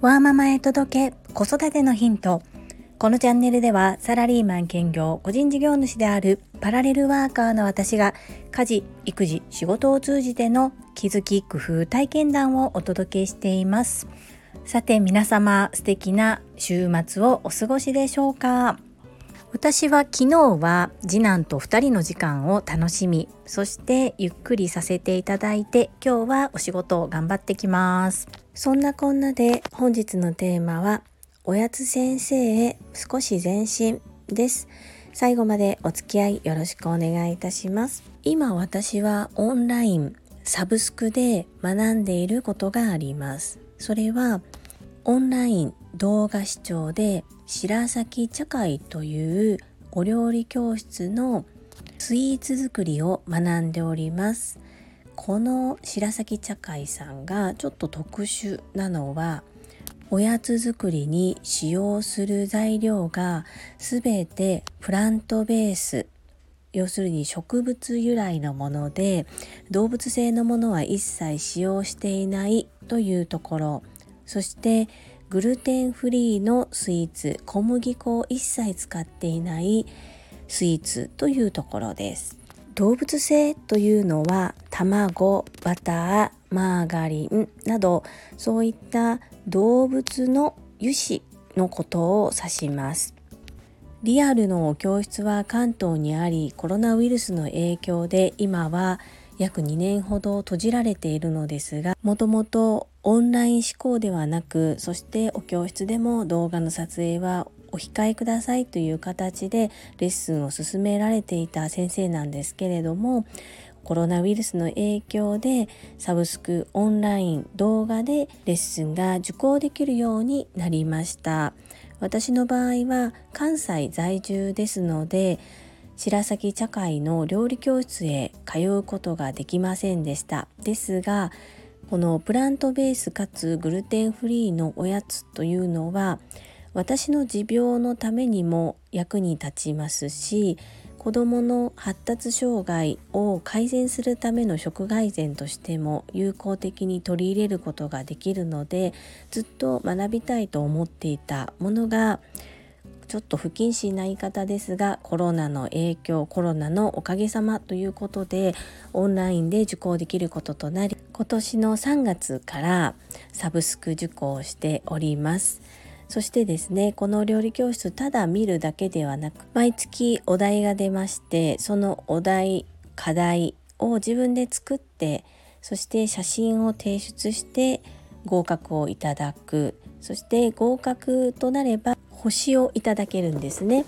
ワーママへ届け子育てのヒント。このチャンネルではサラリーマン兼業個人事業主であるパラレルワーカーの私が家事育児仕事を通じての気づき工夫体験談をお届けしています。さて皆様素敵な週末をお過ごしでしょうか？私は昨日は次男と2人の時間を楽しみそしてゆっくりさせていただいて今日はお仕事を頑張ってきます。そんなこんなで本日のテーマはおやつ先生へ少し前進です。最後までお付き合いよろしくお願いいたします。今私はオンラインサブスクで学んでいることがあります。それはオンライン動画視聴で白崎茶会というお料理教室のスイーツ作りを学んでおります。この白崎茶会さんがちょっと特殊なのはおやつ作りに使用する材料が全てプラントベース要するに植物由来のもので動物性のものは一切使用していないというところ。そしてグルテンフリーのスイーツ小麦粉を一切使っていないスイーツというところです。動物性というのは卵バターマーガリンなどそういった動物の油脂のことを指します。リアルの教室は関東にありコロナウイルスの影響で今は約2年ほど閉じられているのですがもともとオンライン思考ではなくそしてお教室でも動画の撮影はお控えくださいという形でレッスンを進められていた先生なんですけれどもコロナウイルスの影響でサブスクオンライン動画でレッスンが受講できるようになりました。私の場合は関西在住ですので白崎茶会の料理教室へ通うことができませんでした。ですがこのプラントベースかつグルテンフリーのおやつというのは私の持病のためにも役に立ちますし子どもの発達障害を改善するための食改善としても有効的に取り入れることができるのでずっと学びたいと思っていたものがちょっと不謹慎な言い方ですがコロナの影響コロナのおかげさまということでオンラインで受講できることとなり今年の3月からサブスク受講しております。そしてですねこの料理教室ただ見るだけではなく毎月お題が出ましてそのお題課題を自分で作ってそして写真を提出して合格をいただく。そして合格となれば星をいただけるんですね。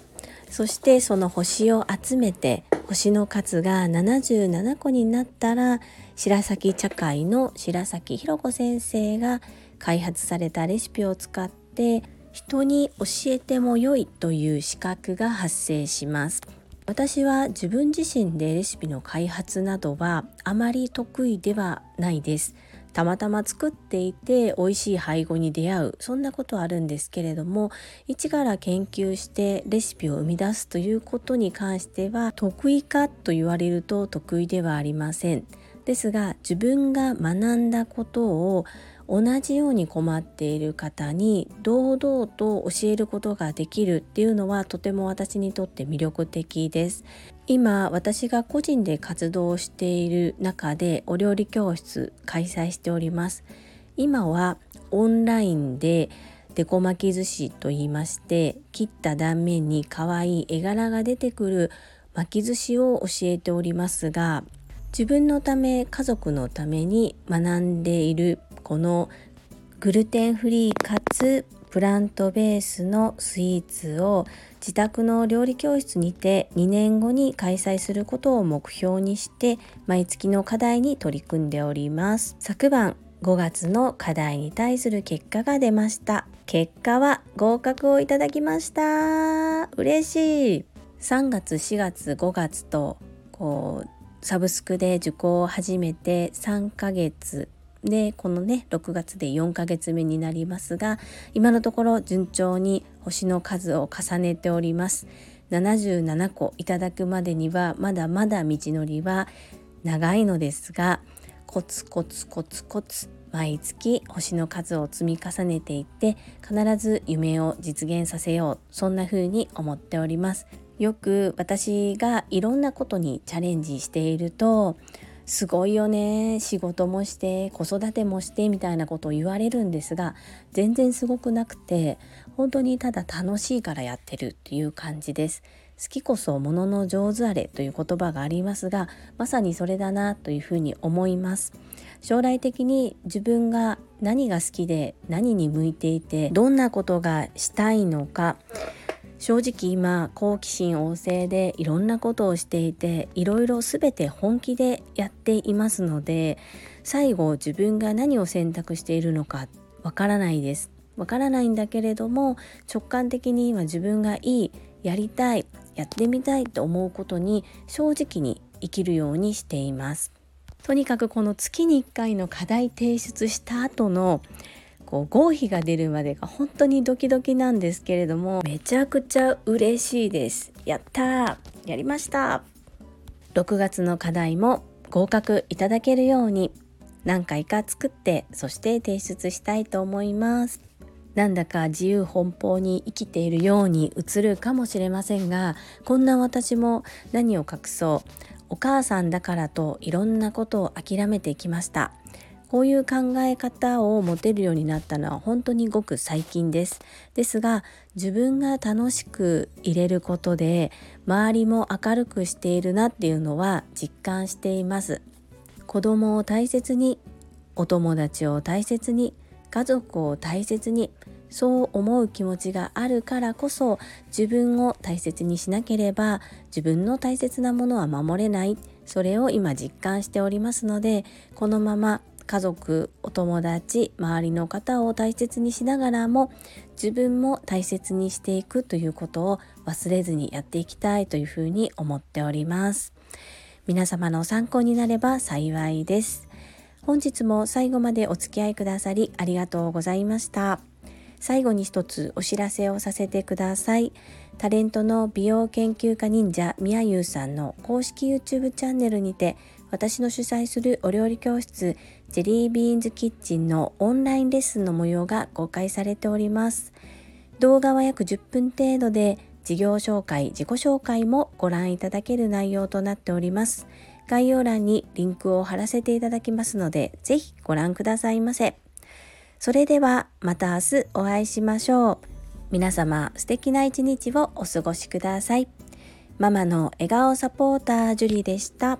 そしてその星を集めて星の数が77個になったら白崎茶会の白崎ひ子先生が開発されたレシピを使って人に教えても良いという資格が発生します。私は自分自身でレシピの開発などはあまり得意ではないです。たまたま作っていて美味しい配合に出会うそんなことはあるんですけれども一から研究してレシピを生み出すということに関しては得意かと言われると得意ではありません。ですが自分が学んだことを同じように困っている方に堂々と教えることができるっていうのはとても私にとって魅力的です。今私が個人で活動している中でお料理教室開催しております。今はオンラインでデコ巻き寿司と言いまして切った断面に可愛い絵柄が出てくる巻き寿司を教えておりますが自分のため家族のために学んでいるこのグルテンフリーかつプラントベースのスイーツを自宅の料理教室にて2年後に開催することを目標にして毎月の課題に取り組んでおります。昨晩5月の課題に対する結果が出ました。結果は合格をいただきました。嬉しい。3月4月5月とこうサブスクで受講を始めて3ヶ月でこのね6月で4ヶ月目になりますが今のところ順調に星の数を重ねております。77個いただくまでにはまだまだ道のりは長いのですがコツコツコツコツ毎月星の数を積み重ねていって必ず夢を実現させよう。そんな風に思っております。よく私がいろんなことにチャレンジしているとすごいよね。仕事もして子育てもしてみたいなことを言われるんですが全然すごくなくて本当にただ楽しいからやってるっていう感じです。好きこそものの上手あれという言葉がありますがまさにそれだなというふうに思います。将来的に自分が何が好きで何に向いていてどんなことがしたいのか正直今好奇心旺盛でいろんなことをしていていろいろ全て本気でやっていますので最後自分が何を選択しているのかわからないです。わからないんだけれども直感的に今自分がいいやりたいやってみたいと思うことに正直に生きるようにしています。とにかくこの月に1回の課題提出した後のこう合否が出るまでが本当にドキドキなんですけれどもめちゃくちゃ嬉しいです。やったー。やりました6月の課題も合格いただけるように何回か作ってそして提出したいと思います。なんだか自由奔放に生きているように映るかもしれませんがこんな私も何を隠そう。お母さんだからといろんなことを諦めてきました。こういう考え方を持てるようになったのは本当にごく最近です。ですが自分が楽しく入れることで周りも明るくしているなっていうのは実感しています。子供を大切にお友達を大切に家族を大切にそう思う気持ちがあるからこそ自分を大切にしなければ自分の大切なものは守れないそれを今実感しておりますのでこのまま家族お友達周りの方を大切にしながらも自分も大切にしていくということを忘れずにやっていきたいというふうに思っております。皆様の参考になれば幸いです。本日も最後までお付き合いくださりありがとうございました。最後に一つお知らせをさせてください。タレントの美容研究家忍者みやゆうさんの公式 YouTube チャンネルにて私の主催するお料理教室ジェリービーンズキッチンのオンラインレッスンの模様が公開されております。動画は約10分程度で事業紹介、自己紹介もご覧いただける内容となっております。概要欄にリンクを貼らせていただきますので、ぜひご覧くださいませ。それではまた明日お会いしましょう。皆様素敵な一日をお過ごしください。ママの笑顔サポータージュリでした。